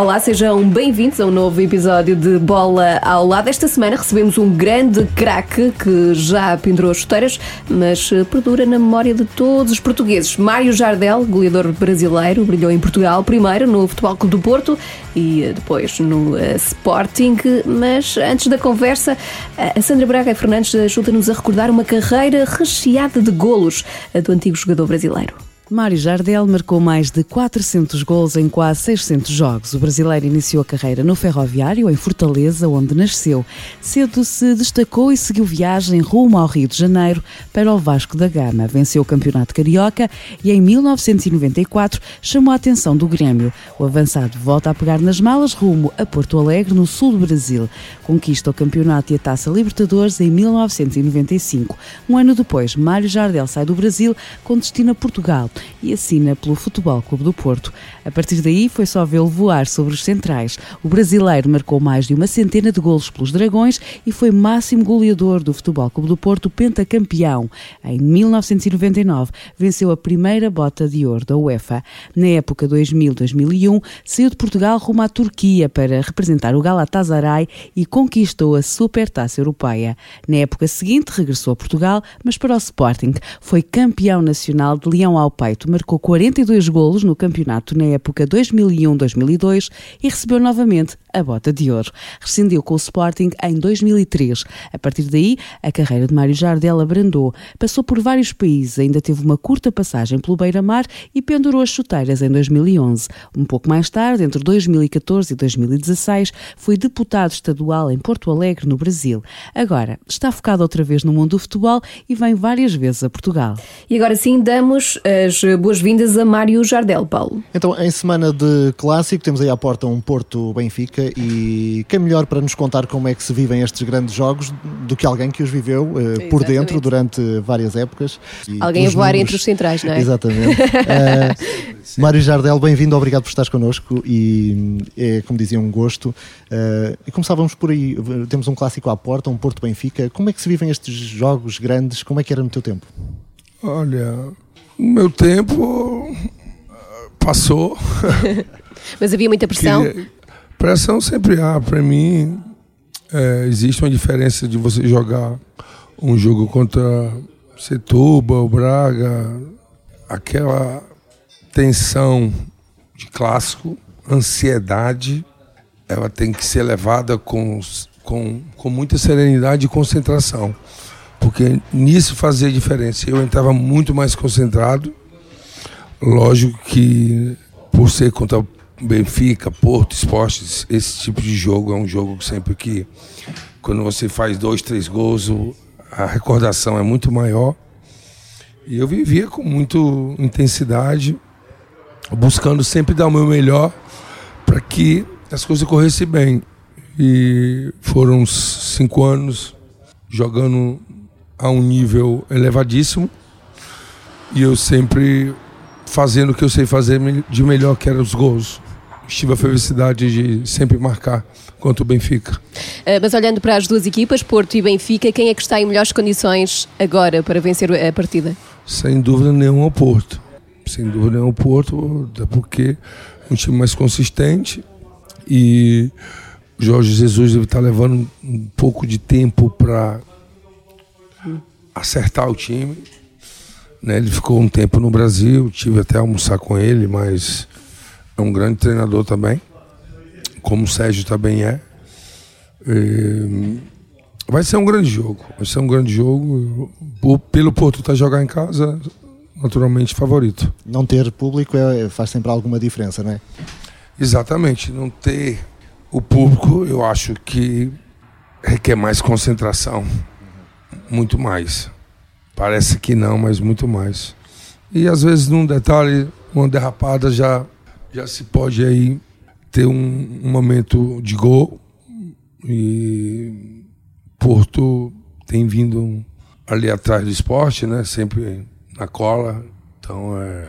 Olá, sejam bem-vindos a um novo episódio de Bola ao Lado. Esta semana recebemos um grande craque que já pendurou as chuteiras, mas eh, perdura na memória de todos os portugueses. Mário Jardel, goleador brasileiro, brilhou em Portugal, primeiro no Futebol Clube do Porto e eh, depois no uh, Sporting. Mas antes da conversa, a Sandra Braga Fernandes ajuda-nos a recordar uma carreira recheada de golos do antigo jogador brasileiro. Mário Jardel marcou mais de 400 gols em quase 600 jogos. O brasileiro iniciou a carreira no Ferroviário, em Fortaleza, onde nasceu. Cedo se destacou e seguiu viagem rumo ao Rio de Janeiro para o Vasco da Gama. Venceu o Campeonato Carioca e em 1994 chamou a atenção do Grêmio. O avançado volta a pegar nas malas rumo a Porto Alegre, no sul do Brasil. Conquista o campeonato e a Taça Libertadores em 1995. Um ano depois, Mário Jardel sai do Brasil com destino a Portugal e assina pelo Futebol Clube do Porto. A partir daí foi só vê-lo voar sobre os centrais. O brasileiro marcou mais de uma centena de golos pelos Dragões e foi máximo goleador do Futebol Clube do Porto, pentacampeão. Em 1999, venceu a primeira bota de ouro da UEFA. Na época 2000-2001, saiu de Portugal rumo à Turquia para representar o Galatasaray e conquistou a Supertaça Europeia. Na época seguinte, regressou a Portugal, mas para o Sporting. Foi campeão nacional de Leão ao Peito marcou 42 golos no campeonato na época 2001-2002 e recebeu novamente a bota de ouro. Rescindiu com o Sporting em 2003. A partir daí, a carreira de Mário Jardel abrandou. Passou por vários países, ainda teve uma curta passagem pelo Beira-Mar e pendurou as chuteiras em 2011. Um pouco mais tarde, entre 2014 e 2016, foi deputado estadual em Porto Alegre, no Brasil. Agora, está focado outra vez no mundo do futebol e vem várias vezes a Portugal. E agora sim, damos as boas-vindas a Mário Jardel, Paulo. Então, em semana de clássico, temos aí à porta um Porto-Benfica e quem melhor para nos contar como é que se vivem estes grandes jogos do que alguém que os viveu uh, por dentro durante várias épocas. Alguém a voar números... entre os centrais, não é? Exatamente. uh, Mário Jardel, bem-vindo, obrigado por estares connosco e é, como dizia, um gosto. Uh, e começávamos por aí, temos um clássico à porta, um Porto-Benfica. Como é que se vivem estes jogos grandes? Como é que era no teu tempo? Olha, o meu tempo passou. Mas havia muita pressão? Queria Pressão sempre há. Para mim, é, existe uma diferença de você jogar um jogo contra Setúbal, Braga, aquela tensão de clássico, ansiedade, ela tem que ser levada com, com, com muita serenidade e concentração. Porque nisso fazia diferença. Eu entrava muito mais concentrado. Lógico que por ser contra Benfica, Porto, Esportes, esse tipo de jogo é um jogo que sempre que quando você faz dois, três gols, a recordação é muito maior. E eu vivia com muita intensidade, buscando sempre dar o meu melhor para que as coisas corressem bem. E foram cinco anos jogando a um nível elevadíssimo. E eu sempre fazendo o que eu sei fazer de melhor, que eram os gols tive a felicidade de sempre marcar contra o Benfica. Uh, mas olhando para as duas equipas, Porto e Benfica, quem é que está em melhores condições agora para vencer a partida? Sem dúvida nenhuma o Porto. Sem dúvida nenhuma o Porto, porque é um time mais consistente e o Jorge Jesus deve estar levando um pouco de tempo para acertar o time. Né? Ele ficou um tempo no Brasil, tive até almoçar com ele, mas é um grande treinador também, como o Sérgio também é. E vai ser um grande jogo, vai ser um grande jogo. Pelo Porto estar tá jogar em casa, naturalmente favorito. Não ter público é, faz sempre alguma diferença, não é? Exatamente, não ter o público, eu acho que requer mais concentração, muito mais. Parece que não, mas muito mais. E às vezes num detalhe, uma derrapada já já se pode aí ter um, um momento de gol e Porto tem vindo ali atrás do esporte, né? Sempre na cola. Então é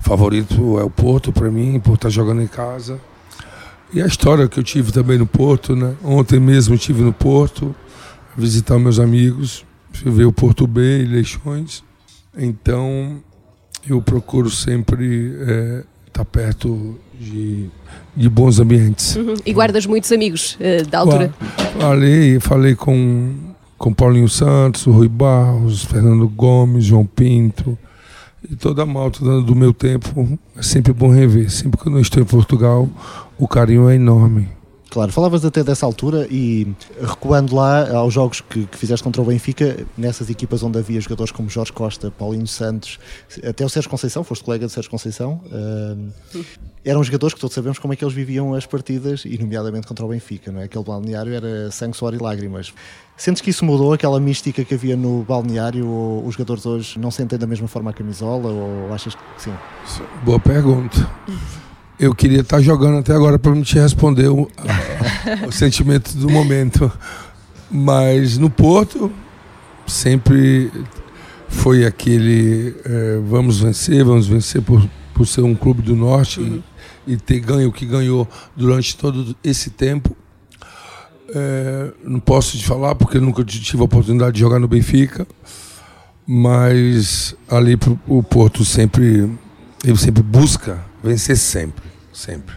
favorito é o Porto para mim, por estar tá jogando em casa. E a história que eu tive também no Porto, né? Ontem mesmo tive no Porto. visitar meus amigos, ver o Porto B, Leixões. Então, eu procuro sempre é, tá perto de, de bons ambientes. Uhum. E guardas muitos amigos uh, da altura? Falei, falei com, com Paulinho Santos, Rui Barros, Fernando Gomes, João Pinto e toda a malta do meu tempo. É sempre bom rever. Sempre que eu não estou em Portugal, o carinho é enorme. Claro, falavas até dessa altura e recuando lá aos jogos que, que, fizeste contra o Benfica, nessas equipas onde havia jogadores como Jorge Costa, Paulinho Santos, até o Sérgio Conceição, foste colega de Sérgio Conceição, uh, eram jogadores que todos sabemos como é que eles viviam as partidas, e nomeadamente contra o Benfica, não é? Aquele balneário era sangue, suor e lágrimas. Sentes que isso mudou, aquela mística que havia no balneário, ou os jogadores hoje não sentem da mesma forma a camisola, ou achas que sim? Boa pergunta. Eu queria estar jogando até agora para me te responder o, o sentimento do momento. Mas no Porto, sempre foi aquele é, vamos vencer, vamos vencer por, por ser um clube do Norte uhum. e, e, ter ganho o que ganhou durante todo esse tempo. É, não posso te falar porque nunca tive a oportunidade de jogar no Benfica, mas ali pro, o Porto sempre ele sempre busca vencer sempre sempre.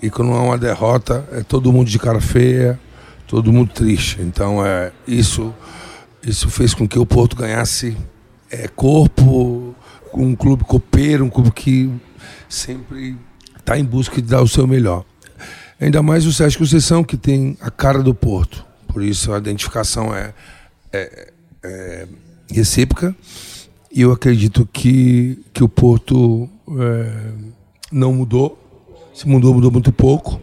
E quando há uma derrota, é todo mundo de cara feia, todo mundo triste. Então, é, isso, isso fez com que o Porto ganhasse é, corpo, um clube copeiro, um clube que sempre está em busca de dar o seu melhor. Ainda mais o Sérgio Conceição, que tem a cara do Porto. Por isso a identificação é, é, é recíproca. E eu acredito que, que o Porto é, não mudou se mudou, mudou muito pouco.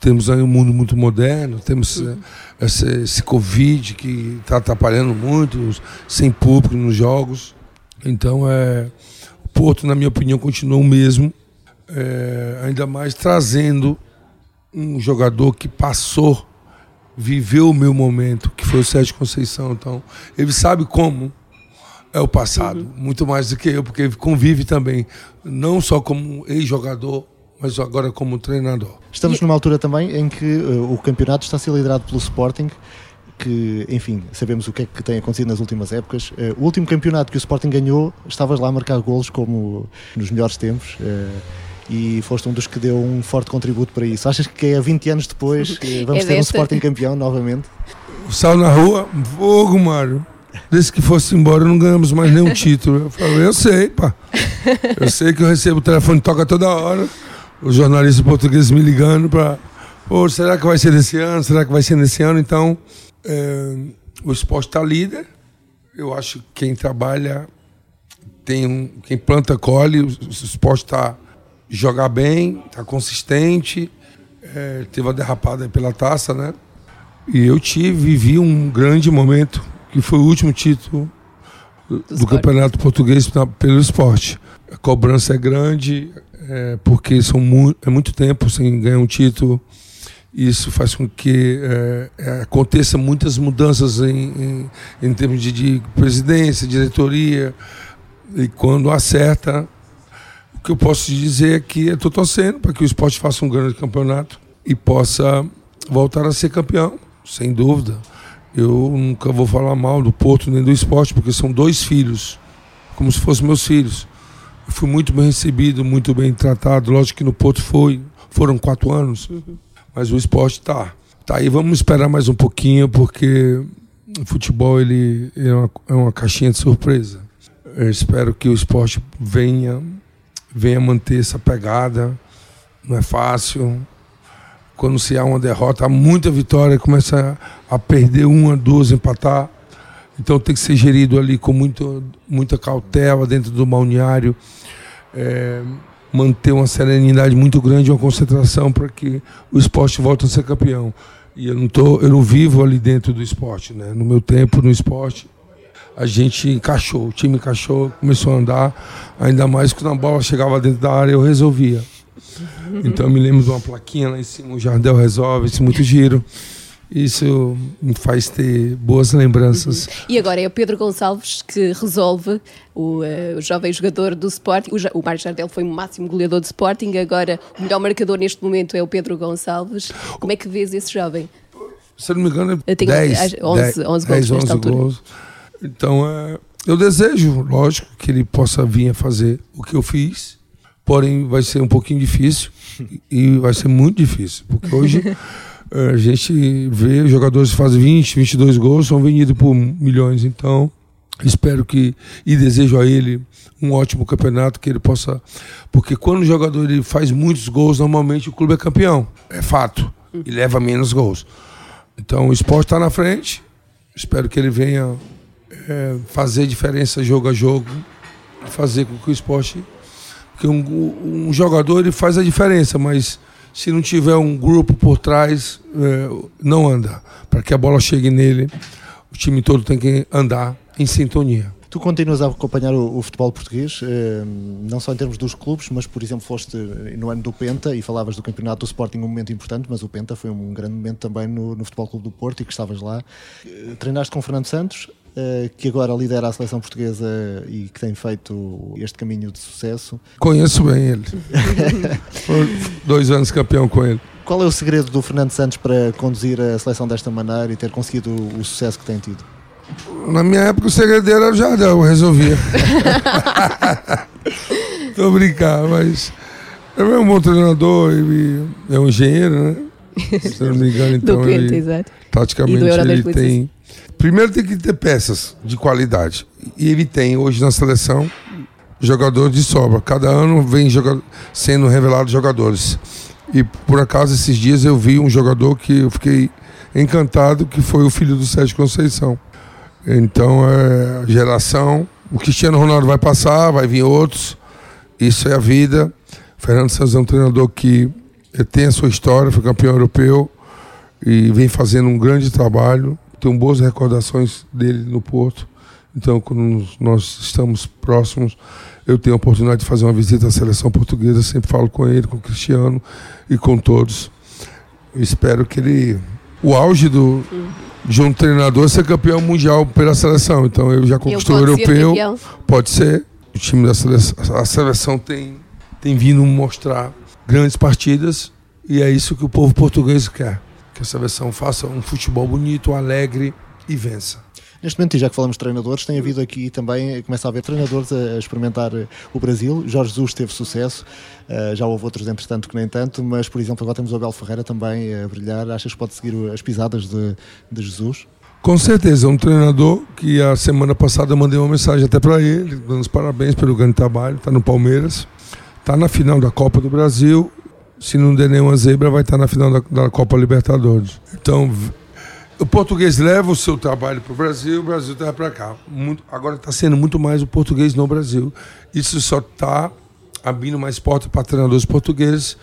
Temos aí um mundo muito moderno, temos uhum. esse, esse Covid que está atrapalhando muito, sem público nos jogos. Então, é, o Porto, na minha opinião, continua o mesmo, é, ainda mais trazendo um jogador que passou, viveu o meu momento, que foi o Sérgio Conceição. Então, ele sabe como é o passado, uhum. muito mais do que eu, porque convive também, não só como ex-jogador, mas agora como treinador. Estamos numa altura também em que uh, o campeonato está a ser liderado pelo Sporting, que, enfim, sabemos o que é que tem acontecido nas últimas épocas. Uh, o último campeonato que o Sporting ganhou, estavas lá a marcar golos como nos melhores tempos. Uh, e foste um dos que deu um forte contributo para isso. Achas que é 20 anos depois vamos é ter um Sporting campeão novamente? O sal na rua, fogo, Mário. Desde que fosse embora, não ganhamos mais nenhum título. Eu falei, eu sei, pá. Eu sei que eu recebo o telefone, toca toda hora os jornalistas portugueses me ligando para. Pô, será que vai ser nesse ano? Será que vai ser nesse ano? Então, é, o esporte está líder. Eu acho que quem trabalha tem um, quem planta colhe. O, o esporte está jogar bem, está consistente. É, teve uma derrapada pela taça, né? E eu tive, vivi um grande momento, que foi o último título do, do Campeonato Português pelo esporte. A cobrança é grande, é, porque são mu é muito tempo sem ganhar um título. Isso faz com que é, é, aconteça muitas mudanças em, em, em termos de, de, presidência, diretoria. E quando acerta, o que eu posso dizer é que estou torcendo para que o esporte faça um grande campeonato e possa voltar a ser campeão, sem dúvida. Eu nunca vou falar mal do Porto nem do esporte, porque são dois filhos, como se fossem meus filhos. Eu fui muito bem recebido, muito bem tratado. Lógico que no Porto foi, foram quatro anos, mas o esporte está. Tá aí, vamos esperar mais um pouquinho, porque o futebol ele é uma, é uma caixinha de surpresa. Eu espero que o esporte venha, venha manter essa pegada. Não é fácil. Quando se há uma derrota, há muita vitória, começa a perder uma, duas, empatar. Então tem que ser gerido ali com muito, muita cautela dentro do balneário é, manter uma serenidade muito grande, uma concentração para que o esporte volte a ser campeão. E eu não tô, eu não vivo ali dentro do esporte, né? No meu tempo no esporte, a gente encaixou, o time encaixou, começou a andar, ainda mais quando a bola chegava dentro da área, eu resolvia. Então me lembro de uma plaquinha lá em cima, o Jardel resolve, isso muito giro. Isso me faz ter boas lembranças. Uhum. E agora é o Pedro Gonçalves que resolve, o, uh, o jovem jogador do Sporting. O, o Mário Jardel foi o máximo goleador do Sporting, agora o melhor marcador neste momento é o Pedro Gonçalves. Como é que vês esse jovem? Se não me engano, é tenho 10, 11 10, 11 gols 10, nesta 11 altura. gols. Então, é, eu desejo, lógico, que ele possa vir a fazer o que eu fiz, porém vai ser um pouquinho difícil e vai ser muito difícil, porque hoje eh, a gente vê jogadores que fazem 20, 22 gols, são vendidos por milhões, então espero que e desejo a ele um ótimo campeonato que ele possa porque quando o jogador ele faz muitos gols normalmente o clube é campeão. É fato. E leva menos gols. Então o esporte está na frente. Espero que ele venha é, fazer diferença jogo a jogo fazer com que o esporte porque um, um jogador ele faz a diferença mas se não tiver um grupo por trás é, não anda para que a bola chegue nele o time todo tem que andar em sintonia. Tu continuas a acompanhar o, o futebol português, eh, não só em termos dos clubes, mas, por exemplo, foste no ano do Penta e falavas do campeonato do Sporting, um momento importante, mas o Penta foi um grande momento também no, no Futebol Clube do Porto e que estavas lá. Eh, treinaste com o Fernando Santos, eh, que agora lidera a seleção portuguesa e que tem feito este caminho de sucesso. Conheço bem ele. Dois anos campeão com ele. Qual é o segredo do Fernando Santos para conduzir a seleção desta maneira e ter conseguido o, sucesso que tem tido? Na minha época o segredo era o Jardel, resolvia. Tô brincando, mas ele é um bom treinador, ele é um engenheiro, né? Se não me engano, Do então Penta, ele, exato. taticamente E do ele 2016. tem. Primeiro tem que ter peças de qualidade. E ele tem hoje na seleção jogadores de sobra. Cada ano vem joga- sendo revelados jogadores. E por acaso esses dias eu vi um jogador que eu fiquei encantado, que foi o filho do Sérgio Conceição. Então é geração. O Cristiano Ronaldo vai passar, vai vir outros. Isso é a vida. Fernando Santos é um treinador que eh, tem a sua história, foi campeão europeu e vem fazendo um grande trabalho. Tenho boas recordações dele no Porto. Então, quando nós estamos próximos, eu tenho a oportunidade de fazer uma visita à seleção portuguesa. Sempre falo com ele, com o Cristiano e com todos. Eu espero que ele. O auge do, de um treinador é ser campeão mundial pela seleção. Então, ele já conquistou o pode ser europeu. Pode ser. O time da seleção, a seleção tem, tem vindo mostrar grandes partidas e é isso que o povo português quer. Que a seleção faça um futebol bonito, alegre e vença. Neste momento, e já que falamos de treinadores, tem havido aqui também, começa a haver treinadores a, experimentar eh, o Brasil. Jorge Jesus teve sucesso, eh, já houve outros, entretanto, que nem tanto, mas, por exemplo, agora temos o Abel Ferreira também a brilhar. Achas que pode seguir as pisadas de, de Jesus? Com certeza, um treinador que a semana passada eu mandei uma mensagem até para ele, dando os parabéns pelo grande trabalho, está no Palmeiras, está na final da Copa do Brasil, se não der nenhuma zebra, vai estar na final da, da Copa Libertadores. Então, o português leva o seu trabalho para o Brasil, o Brasil traz para cá. Muito- agora está sendo muito mais o português no Brasil. Isso só está abrindo mais portas para treinadores portugueses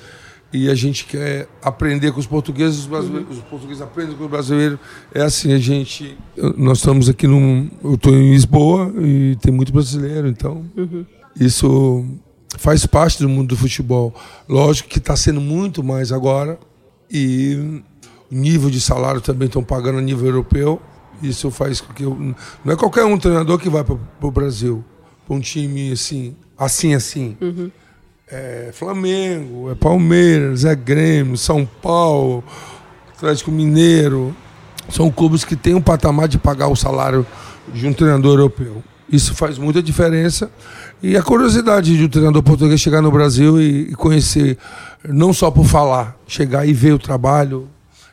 e a gente quer aprender com os portugueses, os, brasileiros, os portugueses aprendem com os brasileiros. É assim, a gente. Nós estamos aqui num. Eu estou em Lisboa e tem muito brasileiro, então. Isso faz parte do mundo do futebol. Lógico que está sendo muito mais agora e o nível de salário também estão pagando a nível europeu. Isso faz com que eu. Não é qualquer um treinador que vai para o Brasil, para um time assim, assim, assim. É Flamengo, é Palmeiras, é Grêmio, São Paulo, Atlético Mineiro. São clubes que têm um patamar de pagar o salário de um treinador europeu. Isso faz muita diferença. E a curiosidade de um treinador português chegar no Brasil e, e conhecer, não só por falar, chegar e ver o trabalho,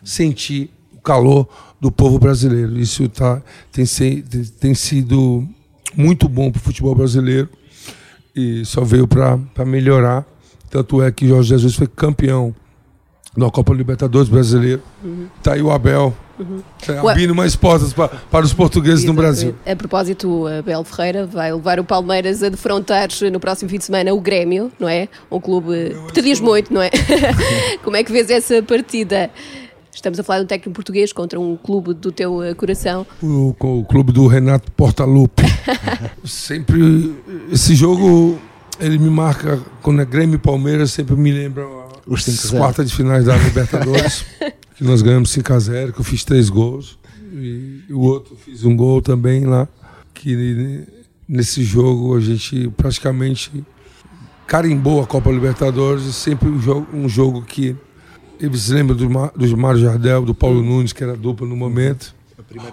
sentir o calor do povo brasileiro. Isso tá, tem, se- tem- tem sido muito bom para o futebol brasileiro e só veio para melhorar. Tanto é que Jorge Jesus foi campeão da Copa Libertadores brasileiro. Tá aí o Abel Ué. abrindo mais portas pra, para os portugueses no Brasil. A propósito, o Abel Ferreira vai levar o Palmeiras a defrontar no próximo fim de semana o Grêmio, não é? Um clube que te diz muito, não é? Como é que vês essa partida? Estamos a falar de um técnico português contra um clube do teu eh, coração. O, o clube do Renato Portaluppi. sempre esse jogo ele me marca quando é Grêmio e Palmeiras, sempre me lembra Os as 5-0. quartas de finais da Libertadores, que nós ganhamos 5 a 0, que eu fiz três gols e o outro fiz um gol também lá, que nesse jogo a gente praticamente carimbou a Copa Libertadores, sempre um jogo, um jogo que eles lembram do, Ma- do Mário Jardel, do Paulo Nunes, que era dupla no momento.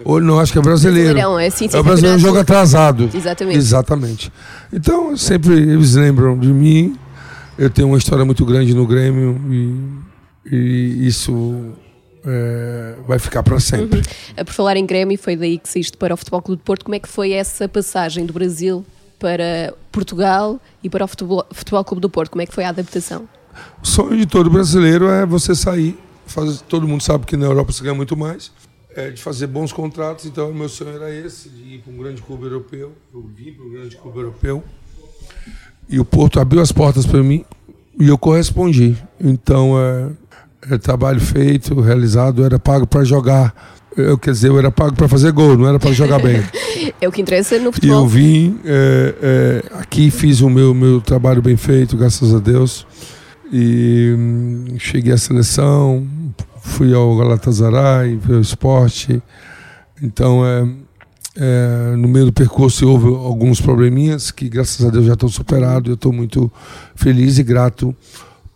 Ou não, acho que é brasileiro. É, sim, sim, é o brasileiro campeonato. jogo atrasado. Exatamente. Exatamente. Então, sempre eles lembram de mim. Eu tenho uma história muito grande no Grêmio e, e isso é, vai ficar para sempre. A Por falar em Grêmio, foi daí que saíste para o Futebol Clube de Porto. Como é que foi essa passagem do Brasil para Portugal e para o Futebol, Futebol Clube do Porto? Como é que foi a adaptação? O sonho de todo brasileiro é você sair. Fazer, todo mundo sabe que na Europa você ganha muito mais. É, de fazer bons contratos. Então, meu sonho era esse, de ir para um grande clube europeu. Eu vim para um grande clube europeu. E o Porto abriu as portas para mim e eu correspondi. Então, é, é trabalho feito, realizado, eu era pago para jogar. Eu, quer dizer, eu era pago para fazer gol, não era para jogar bem. É o que interessa no E eu futebol. vim é, é, aqui, fiz o meu, meu trabalho bem feito, graças a Deus. E hum, cheguei à seleção, fui ao Galatasaray, fui ao esporte. Então, é, é, no meio do percurso houve alguns probleminhas que, graças a Deus, já estão superados. Eu estou muito feliz e grato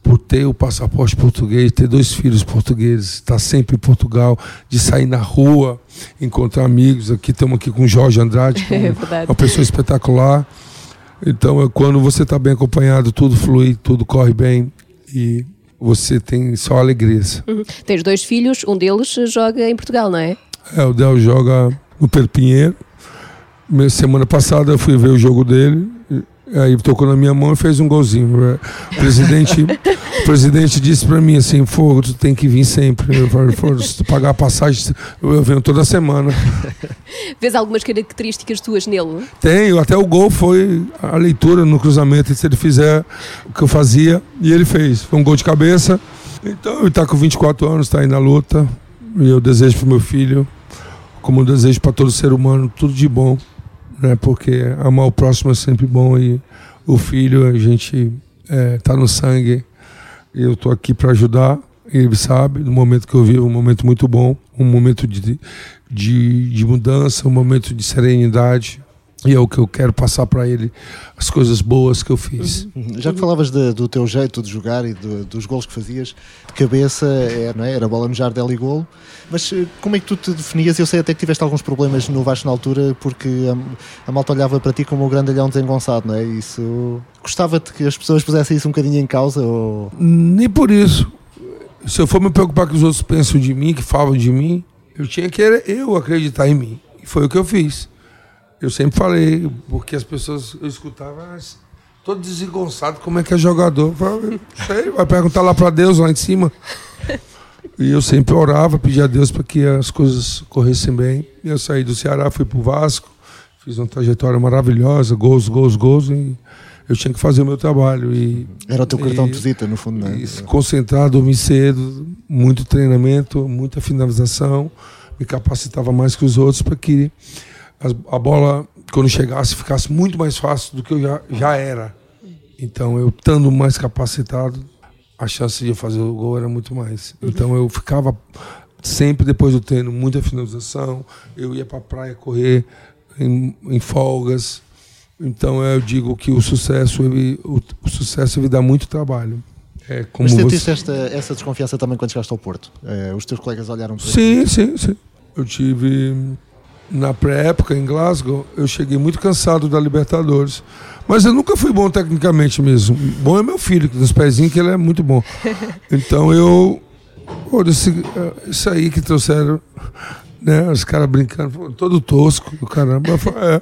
por ter o passaporte português, ter dois filhos portugueses, estar sempre em Portugal, de sair na rua, encontrar amigos. Aqui estamos aqui com o Jorge Andrade, que É é uma pessoa espetacular. Então, é quando você está bem acompanhado, tudo flui, tudo corre bem e você tem só alegrias. Uhum. Tens dois filhos, um deles joga em Portugal, não é? É, o Del joga no Pedro Pinheiro. Me- Semana passada eu fui ver o jogo dele. Aí tocou na minha mão e fez um golzinho. É, O presidente, o presidente disse pra mim assim: Fogo, tu tem que vir sempre. Eu falei, "Fogo, se tu pagar a passagem, eu venho toda semana. Vês algumas características tuas nele? Tenho, até o gol foi a leitura no cruzamento. Se ele fizer o que eu fazia, e ele fez. Foi um gol de cabeça. Então ele está com 24 anos, está aí na luta. E eu desejo para meu filho, como eu desejo para todo ser humano, tudo de bom. Né? Porque amar o próximo é sempre bom. E o filho, a gente está no sangue. Eu estou aqui para ajudar. Ele sabe, no momento que eu vivo, um momento muito bom, um momento de, de, de mudança, um momento de serenidade. E é o que eu quero passar para ele, as coisas boas que eu fiz. Uhum. Já que falavas de- do teu jeito de jogar e do- dos golos que fazias, de cabeça é, não é? era bola no jardel e golo, mas eh, como é que tu te definias? Eu sei até que tiveste alguns problemas no Vasco na altura porque a, a malta olhava para ti como o grandalhão desengonçado, não é? Isso gostava-te que as pessoas pusessem isso um bocadinho em causa ou... Nem por isso. Se eu for me preocupar que os outros pensam de mim, que falam de mim, eu tinha que eu acreditar em mim. E foi o que eu fiz. Eu sempre falei, porque as pessoas eu escutavam, "Ah, todo desengonçado, como é que é jogador? Falei, sei, vai perguntar lá para Deus lá em cima. E eu sempre orava, pedia a Deus para que as coisas corressem bem. E eu saí do Ceará, fui pro Vasco, fiz uma trajetória maravilhosa, gols, gols, gols, e eu tinha que fazer o meu trabalho. E Era o teu cartão E- de visita, no fundo, não é? e se concentrar, dormir cedo, muito treinamento, muita finalização, me capacitava mais que os outros para que a bola, quando chegasse, ficasse muito mais fácil do que eu já, já era. Então, eu estando mais capacitado, a chance de eu fazer o gol era muito mais. Então, eu ficava sempre depois do treino, muita finalização, eu ia para a praia correr em, em folgas. Então, eu digo que o sucesso, ele, o, o sucesso ele dá muito trabalho. É como Mas sentiste você... esta, essa desconfiança também quando chegaste ao Porto? Eh, os teus colegas olharam para ti? Sim, sim, sim. Eu tive na pré-época em Glasgow, eu cheguei muito cansado da Libertadores. Mas eu nunca fui bom tecnicamente mesmo. Bom é meu filho, que nos pezinhos que ele é muito bom. Então eu. Pô, esse, eh, isso aí que trouxeram, né? Os caras brincando, todo tosco, do caramba. Falei, é.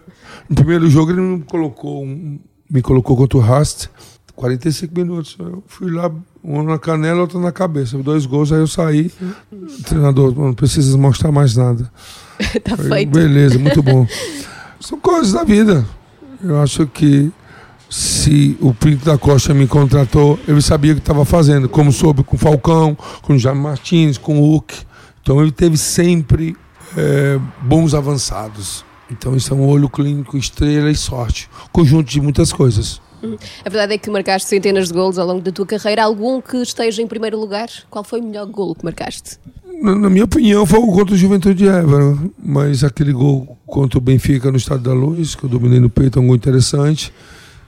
No primeiro jogo ele me colocou, um- me colocou contra o Rast, 45 minutos. Eu fui lá, um na canela, outro na cabeça. Dois gols, aí eu saí. O treinador, não precisa mostrar mais nada. Falei, feito. Beleza, muito bom. São coisas da vida. Eu acho que se o Pinto da Costa me contratou, ele sabia o que estava fazendo, como soube com o Falcão, com o Jaime Martins, com o Hulk. Então ele teve sempre eh, bons avançados. Então isso é um olho clínico, estrela e sorte. Conjunto de muitas coisas. A verdade é que marcaste centenas de golos ao longo da tua carreira. Algum que esteja em primeiro lugar? Qual foi o melhor golo que marcaste? Na, na minha opinião, foi o gol contra o Juventude de Évora. Mas aquele gol contra o Benfica no Estado da Luz, que eu dominei no peito, é um gol interessante.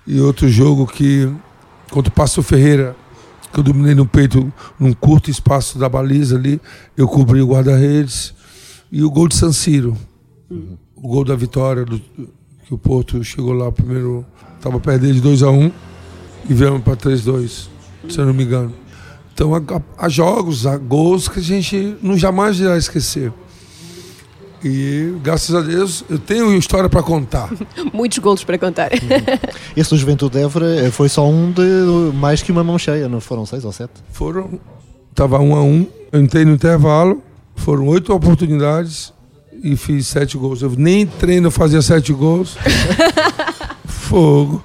E outro jogo que, contra o Passo Ferreira, que eu dominei no peito, num curto espaço da baliza ali, eu cobri o guarda-redes. E o gol de San Siro, uhum. o gol da vitória, do, que o Porto chegou lá primeiro, estava perdendo de 2 a 1 um, e viemos para 3-2, se eu não me engano. Então há, jogos, há gols que a gente não jamais irá esquecer. E graças a Deus eu tenho história para contar. Muitos gols para contar. Esse do Juventude de Évora eh, foi só um de mais que uma mão cheia, não foram seis ou sete? Foram. Estava um a um. Eu entrei no intervalo, foram oito oportunidades e fiz sete gols. Eu nem treino fazia sete gols. Fogo.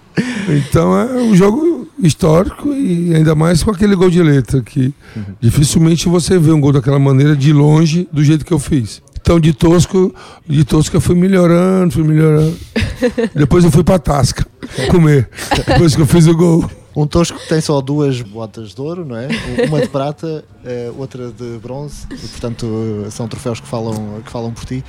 Então é um jogo histórico e ainda mais com aquele gol de letra que uhum. dificilmente você vê um gol daquela maneira de longe do jeito que eu fiz. Então de tosco, de tosco eu fui melhorando, fui melhorando. Depois eu fui pra Tasca comer. Depois que eu fiz o gol. Um tosco que tem só duas botas de ouro, não é? Uma de prata, eh, outra de bronze. Portanto, são troféus que falam, que falam por ti.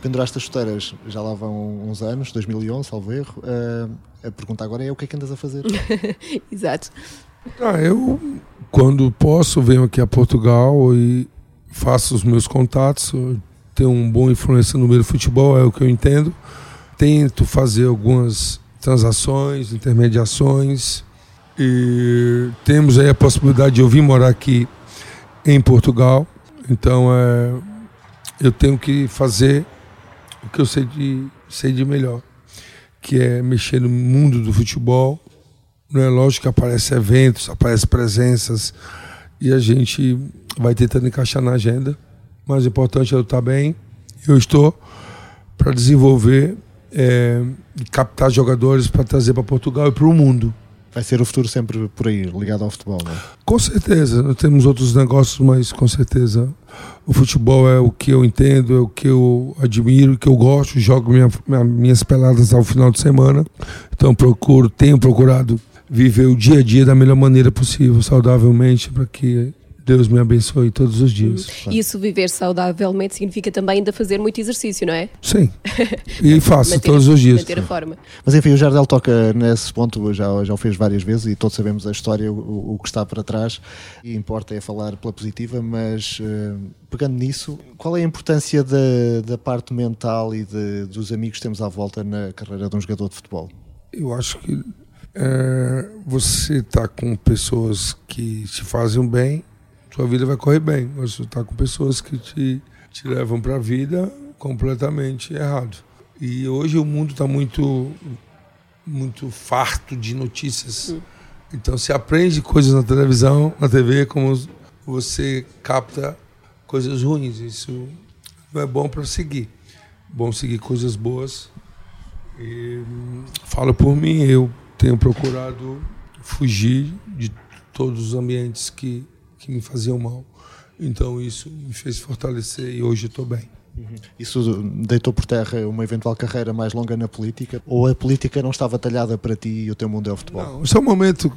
Penduraste as chuteiras, já lá vão uns anos, 2011, salvo erro. Uh, a pergunta agora é o que é que andas a fazer? Exato. Ah, eu, quando posso, venho aqui a Portugal e faço os meus contatos. Tenho uma boa influência no meio do futebol, é o que eu entendo. Tento fazer algumas transações, intermediações. E temos aí a possibilidade de eu vir morar aqui em Portugal. Então, é, eu tenho que fazer o que eu sei de, sei de melhor, que é mexer no mundo do futebol. Não é lógico que aparecem eventos, aparecem presenças e a gente vai tentando encaixar na agenda. Mas o importante é eu estar bem. Eu estou para desenvolver é, captar jogadores para trazer para Portugal e para o mundo vai ser o futuro sempre por aí, ligado ao futebol, não é? Com certeza, temos outros negócios, mas com certeza o futebol é o que eu entendo, é o que eu admiro, que eu gosto, jogo minha, minha, minhas peladas ao final de semana, então procuro, tenho procurado viver o dia a dia da melhor maneira possível, saudavelmente, para que Deus me abençoe todos os dias. Hum. Isso, viver saudavelmente, significa também ainda fazer muito exercício, não é? Sim. E faço manter, todos os dias. Manter a forma. Mas enfim, o Jardel toca nesse ponto, já, já o fez várias vezes e todos sabemos a história, o, o que está para trás. E importa é falar pela positiva, mas uh, pegando nisso, qual é a importância da, da parte mental e de, dos amigos que temos à volta na carreira de um jogador de futebol? Eu acho que é, você está com pessoas que te fazem bem sua vida vai correr bem. Você está com pessoas que te, te levam para a vida completamente errado. E hoje o mundo está muito, muito farto de notícias. Então se aprende coisas na televisão, na TV, como você capta coisas ruins. Isso não é bom para seguir. Bom seguir coisas boas. E falo por mim, eu tenho procurado fugir de todos os ambientes que que me faziam mal. Então isso me fez fortalecer e hoje estou bem. Uhum. Isso deitou por terra uma eventual carreira mais longa na política? Ou a política não estava talhada para ti e o teu mundo é o futebol? Não, esse é um momento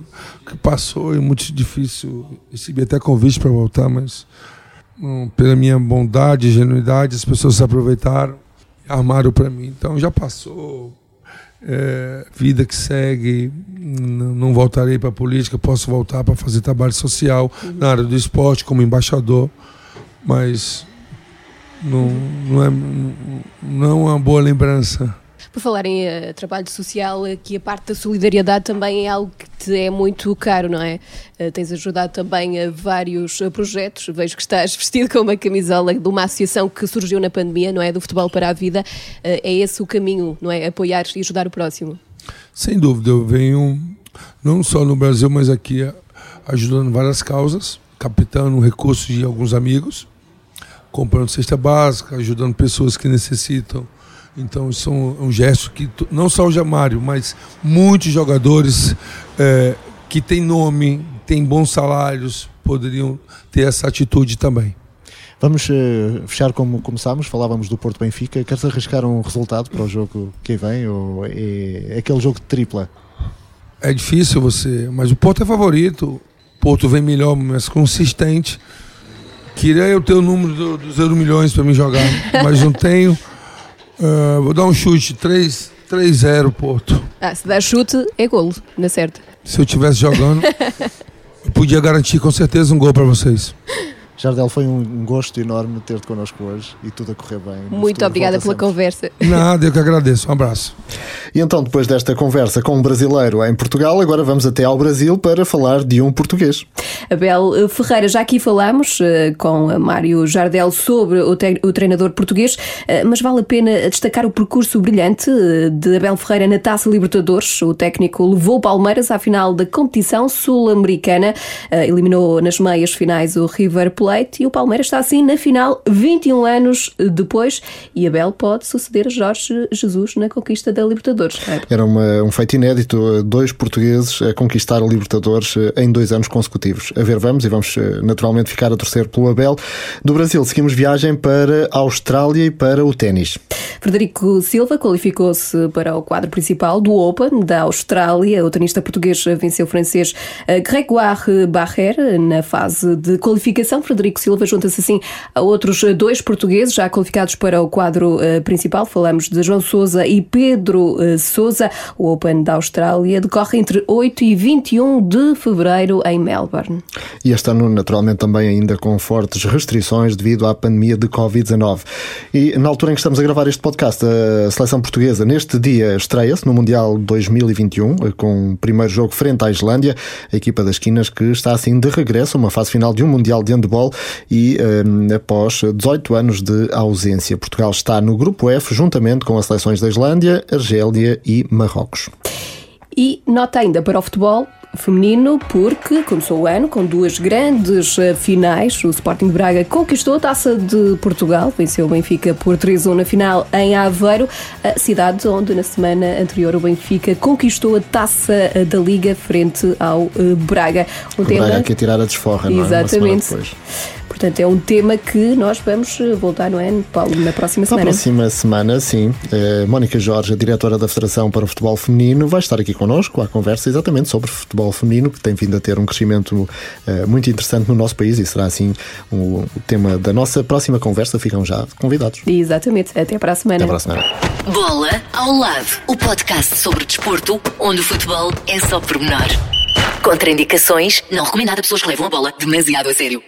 que passou e muito difícil. Recebi até convite para voltar, mas hum, pela minha bondade e genuidade as pessoas se aproveitaram e armaram para mim. Então já passou, é, vida que segue, não voltarei para a política, posso voltar para fazer trabalho social uhum. na área do esporte como embaixador, mas não, não, é, não é uma boa lembrança. Por falar em uh, trabalho social, aqui a parte da solidariedade também é algo que te é muito caro, não é? Uh, tens ajudado também a vários uh, projetos. Vejo que estás vestido com uma camisola de uma associação que surgiu na pandemia, não é? Do Futebol para a Vida. é esse o caminho, não é? Apoiar e ajudar o próximo. Sem dúvida, eu venho não só no Brasil, mas aqui ajudando várias causas, captando recursos de alguns amigos, comprando cesta básica, ajudando pessoas que necessitam então isso é um, um gesto que não só o Jamário, mas muitos jogadores é, que têm nome, têm bons salários, poderiam ter essa atitude também. Vamos uh, fechar como começámos, falávamos do Porto Benfica. Queres arriscar um resultado para o jogo que vem? Ou é, é aquele jogo de tripla? É difícil você, mas o Porto é favorito. O Porto vem melhor, mais consistente. Queria eu ter o número do, dos 0 milhões para me jogar, mas não tenho. Uh, vou dar um chute, 3-0 Porto. Ah, se der chute, é golo, na certa. Se eu estivesse jogando, eu podia garantir com certeza um gol para vocês. Jardel, foi um gosto enorme ter-te connosco hoje e tudo a correr bem. Muito obrigada pela sempre. conversa. Nada, eu que agradeço. Um abraço. E então, depois desta conversa com um brasileiro em Portugal, agora vamos até ao Brasil para falar de um português. Abel eh, Ferreira, já aqui falámos eh, com Mário Jardel sobre o, treinador português, eh, mas vale a pena destacar o percurso brilhante de Abel Ferreira na Taça Libertadores. O técnico levou o Palmeiras à final da competição sul-americana, eliminou nas meias finais o River Plate e o Palmeiras está assim na final 21 anos depois e Abel pode suceder a Jorge Jesus na conquista da Libertadores. Era uma- um feito inédito, dois portugueses a conquistar a Libertadores eh, em dois anos consecutivos. A ver, vamos e vamos eh, naturalmente ficar a torcer pelo Abel. Do Brasil, seguimos viagem para a Austrália e para o ténis. Frederico Silva qualificou-se para o quadro principal do Open da Austrália. O tenista português venceu o francês eh, Grégoire Barrer na fase de qualificação. Frederico Silva junta-se assim a outros dois portugueses já qualificados para o quadro eh, principal. Falamos de João Sousa e Pedro eh, Sousa. O Open da Austrália decorre entre 8 e 21 de fevereiro em Melbourne. E este ano, naturalmente, também ainda com fortes restrições devido à pandemia de Covid-19. E na altura em que estamos a gravar este podcast, a seleção portuguesa, neste dia, estreia-se no Mundial 2021, com o primeiro jogo frente à Islândia, a equipa das Quinas que está assim de regresso a uma fase final de um Mundial de Handball e eh, após 18 anos de ausência. Portugal está no grupo F, juntamente com as seleções da Islândia, Argélia e Marrocos. E nota ainda para o futebol feminino, porque começou o ano com duas grandes eh, finais. O Sporting de Braga conquistou a taça de Portugal, venceu o Benfica por 3-1 na final em Aveiro, a cidade onde na semana anterior o Benfica conquistou a taça eh, da Liga frente ao eh, Braga. Um O Braga quer tirar a desforra, não é? Uma semana Exatamente. depois. Portanto, é um tema que nós vamos eh, voltar, não é, Paulo, na próxima Na semana. próxima semana, sim, eh, Mónica Jorge, a diretora da Federação para o Futebol Feminino, vai estar aqui connosco à conversa exatamente sobre futebol feminino, que tem vindo a ter um crescimento eh, muito interessante no nosso país e será assim o, o tema da nossa próxima conversa. Ficam já convidados. Exatamente. Até para a semana. Até para a semana. Bola ao lado, o podcast sobre desporto, onde o futebol é só pormenor. Contraindicações, não recomendado a pessoas que levam a bola demasiado a sério.